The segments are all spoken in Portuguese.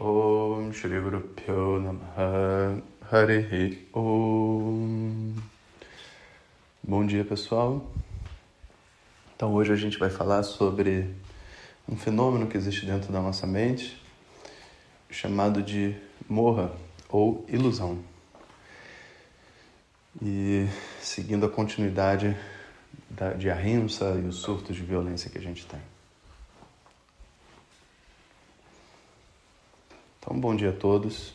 Om Shri Guru Pyo Namaha Harihi Om Bom dia pessoal. Então hoje a gente vai falar sobre um fenômeno que existe dentro da nossa mente chamado de morra ou ilusão. E seguindo a continuidade de ahimsa e os surtos de violência que a gente tem. Então, bom dia a todos.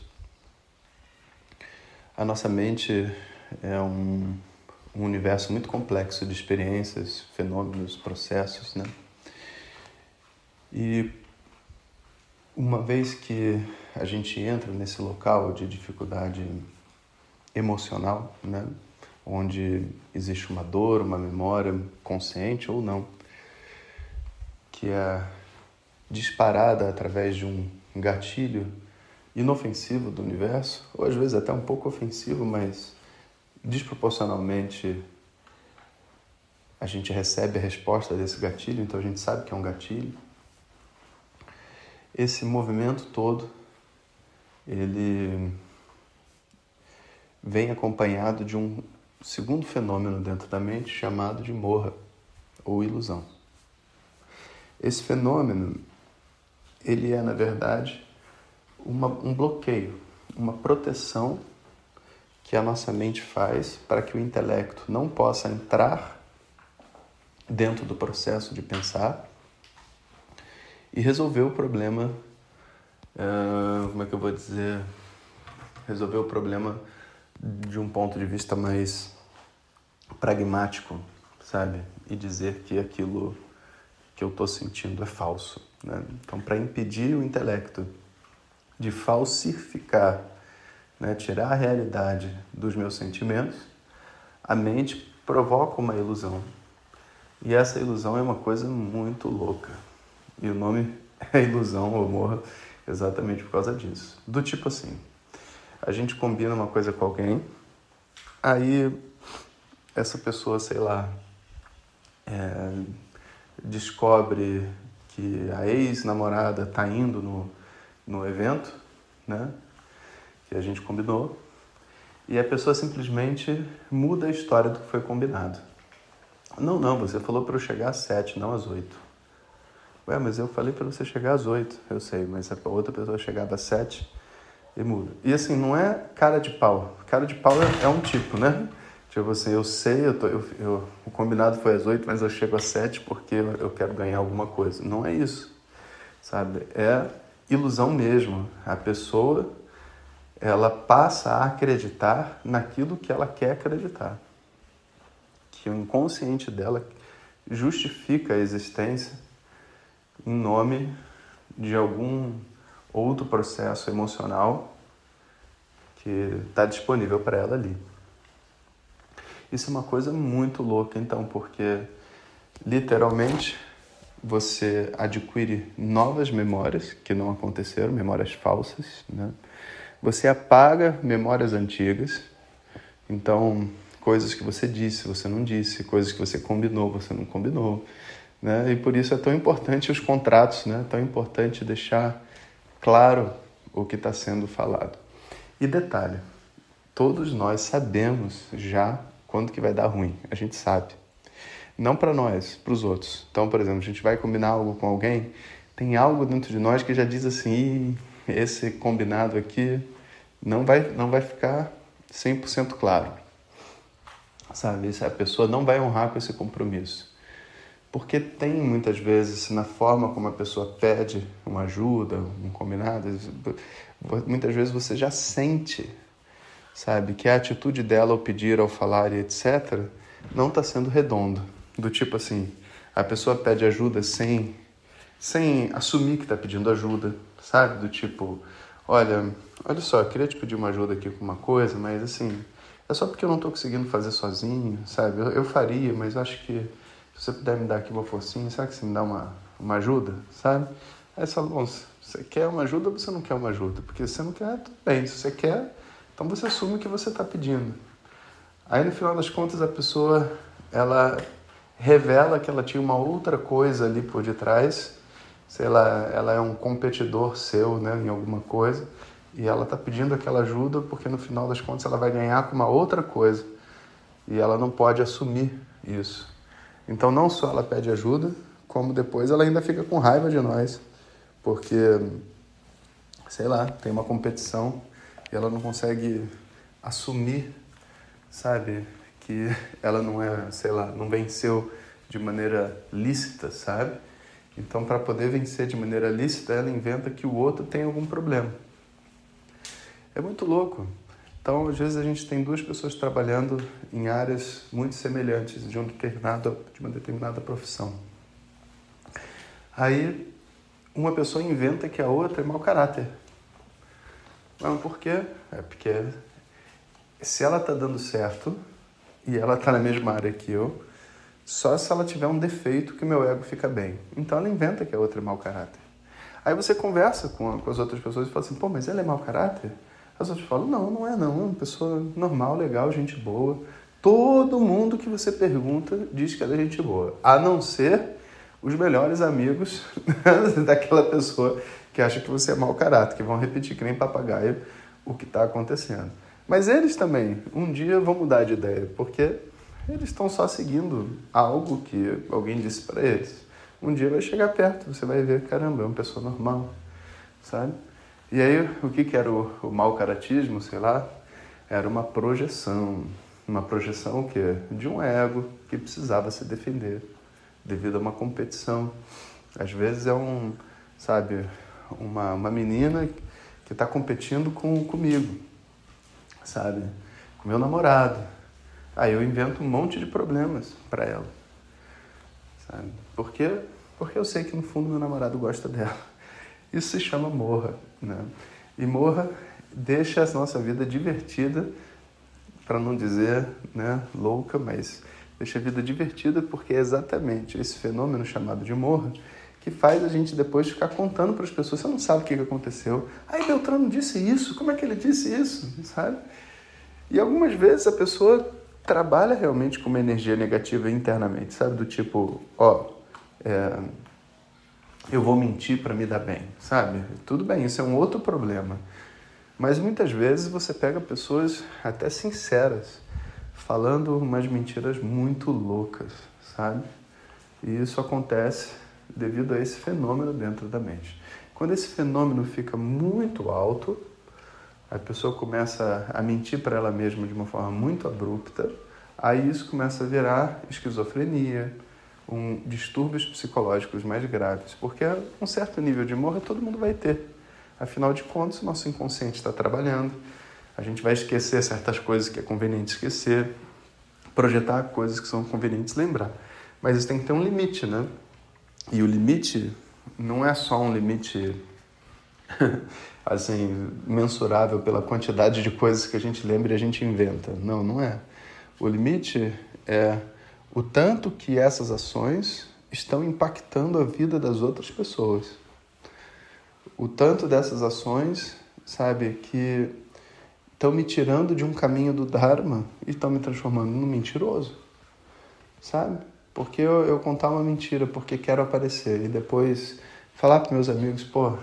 A nossa mente é um, um universo muito complexo de experiências, fenômenos, processos, né? E uma vez que a gente entra nesse local de dificuldade emocional, né? onde existe uma dor, uma memória consciente ou não, que é disparada através de um gatilho inofensivo do universo, ou às vezes até um pouco ofensivo, mas desproporcionalmente a gente recebe a resposta desse gatilho, então a gente sabe que é um gatilho. Esse movimento todo, ele vem acompanhado de um segundo fenômeno dentro da mente chamado de morra ou ilusão. Esse fenômeno, ele é na verdade uma, um bloqueio, uma proteção que a nossa mente faz para que o intelecto não possa entrar dentro do processo de pensar e resolver o problema. Uh, como é que eu vou dizer? Resolver o problema de um ponto de vista mais pragmático, sabe? E dizer que aquilo que eu estou sentindo é falso. Né? Então, para impedir o intelecto de falsificar, né, tirar a realidade dos meus sentimentos, a mente provoca uma ilusão. E essa ilusão é uma coisa muito louca. E o nome é ilusão ou morra exatamente por causa disso. Do tipo assim, a gente combina uma coisa com alguém, aí essa pessoa, sei lá, é, descobre que a ex-namorada está indo no, no evento, né? Que a gente combinou. E a pessoa simplesmente muda a história do que foi combinado. Não, não, você falou para eu chegar às sete, não às oito. Ué, mas eu falei para você chegar às oito, eu sei, mas a outra pessoa chegava às sete e muda. E assim, não é cara de pau. Cara de pau é, é um tipo, né? Tipo assim, eu sei, eu tô, eu, eu, o combinado foi às oito, mas eu chego às sete porque eu quero ganhar alguma coisa. Não é isso, sabe? É ilusão mesmo. A pessoa ela passa a acreditar naquilo que ela quer acreditar. Que o inconsciente dela justifica a existência em nome de algum outro processo emocional que está disponível para ela ali. Isso é uma coisa muito louca, então, porque literalmente você adquire novas memórias que não aconteceram, memórias falsas, né? Você apaga memórias antigas, então coisas que você disse, você não disse, coisas que você combinou, você não combinou, né? E por isso é tão importante os contratos, né? Tão importante deixar claro o que está sendo falado. E detalhe, todos nós sabemos já quando que vai dar ruim, a gente sabe. Não para nós, para os outros. Então, por exemplo, a gente vai combinar algo com alguém, tem algo dentro de nós que já diz assim, esse combinado aqui não vai, não vai ficar 100% claro. Sabe, a pessoa não vai honrar com esse compromisso. Porque tem muitas vezes, na forma como a pessoa pede uma ajuda, um combinado, muitas vezes você já sente, sabe, que a atitude dela ao pedir, ao falar e etc., não está sendo redondo. Do tipo assim, a pessoa pede ajuda sem, sem assumir que está pedindo ajuda, sabe? Do tipo, olha, olha só, eu queria te pedir uma ajuda aqui com uma coisa, mas assim, é só porque eu não estou conseguindo fazer sozinho, sabe? Eu, eu faria, mas acho que se você puder me dar aqui uma forcinha, será que você me dá uma, uma ajuda, sabe? Aí você fala, bom, você quer uma ajuda ou você não quer uma ajuda? Porque se você não quer, tudo bem. Se você quer, então você assume o que você está pedindo. Aí no final das contas a pessoa, ela revela que ela tinha uma outra coisa ali por detrás, sei lá, ela é um competidor seu, né, em alguma coisa, e ela está pedindo aquela ajuda porque no final das contas ela vai ganhar com uma outra coisa. E ela não pode assumir isso. Então não só ela pede ajuda, como depois ela ainda fica com raiva de nós, porque sei lá, tem uma competição e ela não consegue assumir, sabe, que ela não é, sei lá, não venceu de maneira lícita, sabe? Então, para poder vencer de maneira lícita, ela inventa que o outro tem algum problema. É muito louco. Então, às vezes a gente tem duas pessoas trabalhando em áreas muito semelhantes de, um determinado, de uma determinada profissão. Aí, uma pessoa inventa que a outra é mau caráter. Não, por quê? É porque se ela está dando certo e ela está na mesma área que eu, só se ela tiver um defeito que meu ego fica bem. Então ela inventa que a outra é mau caráter. Aí você conversa com, com as outras pessoas e fala assim, pô, mas ela é mau caráter? As outras falam, não, não é não, é uma pessoa normal, legal, gente boa. Todo mundo que você pergunta diz que ela é gente boa, a não ser os melhores amigos daquela pessoa que acha que você é mau caráter, que vão repetir que nem papagaio o que está acontecendo. Mas eles também, um dia vão mudar de ideia, porque eles estão só seguindo algo que alguém disse para eles. Um dia vai chegar perto, você vai ver, caramba, é uma pessoa normal, sabe? E aí, o que, que era o, o mau caratismo, sei lá? Era uma projeção. Uma projeção o quê? De um ego que precisava se defender devido a uma competição. Às vezes é um, sabe, uma, uma menina que está competindo com, comigo, sabe? Com meu namorado. Aí eu invento um monte de problemas para ela, sabe? Porque, porque eu sei que no fundo meu namorado gosta dela. Isso se chama morra. Né? E morra deixa a nossa vida divertida, para não dizer né, louca, mas deixa a vida divertida porque é exatamente esse fenômeno chamado de morra que faz a gente depois ficar contando para as pessoas. Você não sabe o que aconteceu. Aí Beltrano disse isso, como é que ele disse isso, sabe? E algumas vezes a pessoa trabalha realmente com uma energia negativa internamente, sabe? Do tipo, ó, é, eu vou mentir para me dar bem, sabe? Tudo bem, isso é um outro problema. Mas muitas vezes você pega pessoas até sinceras, falando umas mentiras muito loucas, sabe? E isso acontece devido a esse fenômeno dentro da mente. Quando esse fenômeno fica muito alto, a pessoa começa a mentir para ela mesma de uma forma muito abrupta, aí isso começa a virar esquizofrenia, um distúrbios psicológicos mais graves, porque um certo nível de morra todo mundo vai ter. Afinal de contas, o nosso inconsciente está trabalhando, a gente vai esquecer certas coisas que é conveniente esquecer, projetar coisas que são convenientes lembrar. Mas isso tem que ter um limite, né? E o limite não é só um limite assim mensurável pela quantidade de coisas que a gente lembra e a gente inventa. Não, não é. O limite é o tanto que essas ações estão impactando a vida das outras pessoas. O tanto dessas ações, sabe, que estão me tirando de um caminho do Dharma e estão me transformando num mentiroso, sabe? Porque eu, eu contar uma mentira porque quero aparecer e depois falar para meus amigos, pô,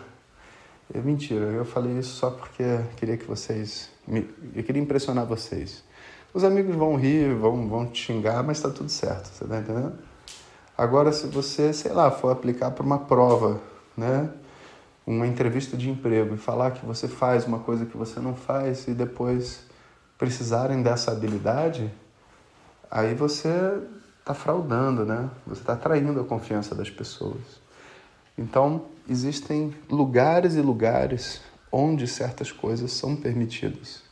é mentira, eu falei isso só porque queria que vocês, me, eu queria impressionar vocês. Os amigos vão rir, vão, vão te xingar, mas está tudo certo, você está entendendo? Agora, se você, sei lá, for aplicar para uma prova, né? uma entrevista de emprego e falar que você faz uma coisa que você não faz e depois precisarem dessa habilidade, aí você está fraudando, né? Você está traindo a confiança das pessoas. Então, existem lugares e lugares onde certas coisas são permitidas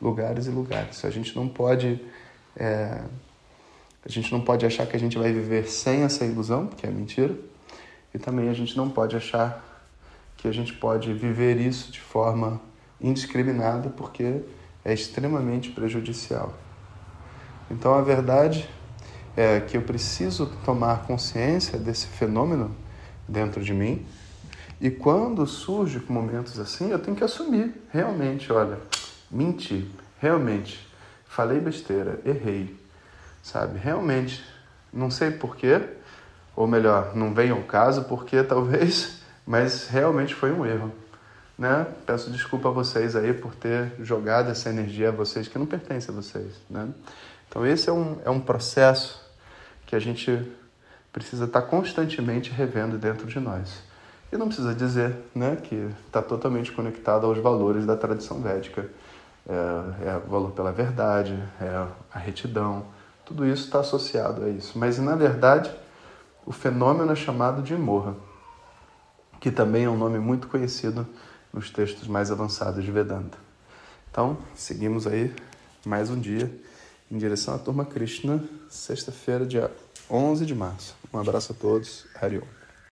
lugares e lugares. A gente não pode é, a gente não pode achar que a gente vai viver sem essa ilusão, porque é mentira, e também a gente não pode achar que a gente pode viver isso de forma indiscriminada, porque é extremamente prejudicial. Então a verdade é que eu preciso tomar consciência desse fenômeno dentro de mim, e quando surge momentos assim, eu tenho que assumir realmente, olha, menti, realmente, falei besteira, errei, sabe? Realmente, não sei porquê, ou melhor, não vem ao caso porque talvez, mas realmente foi um erro. Né? Peço desculpa a vocês aí por ter jogado essa energia a vocês que não pertence a vocês. Né? Então, esse é um, é um processo que a gente precisa estar constantemente revendo dentro de nós. E não precisa dizer né, que está totalmente conectado aos valores da tradição védica. É, é o valor pela verdade, é a retidão, tudo isso está associado a isso. Mas, na verdade, o fenômeno é chamado de morra, que também é um nome muito conhecido nos textos mais avançados de Vedanta. Então, seguimos aí mais um dia em direção à turma Krishna, sexta-feira, dia 11 de março. Um abraço a todos. Hariom.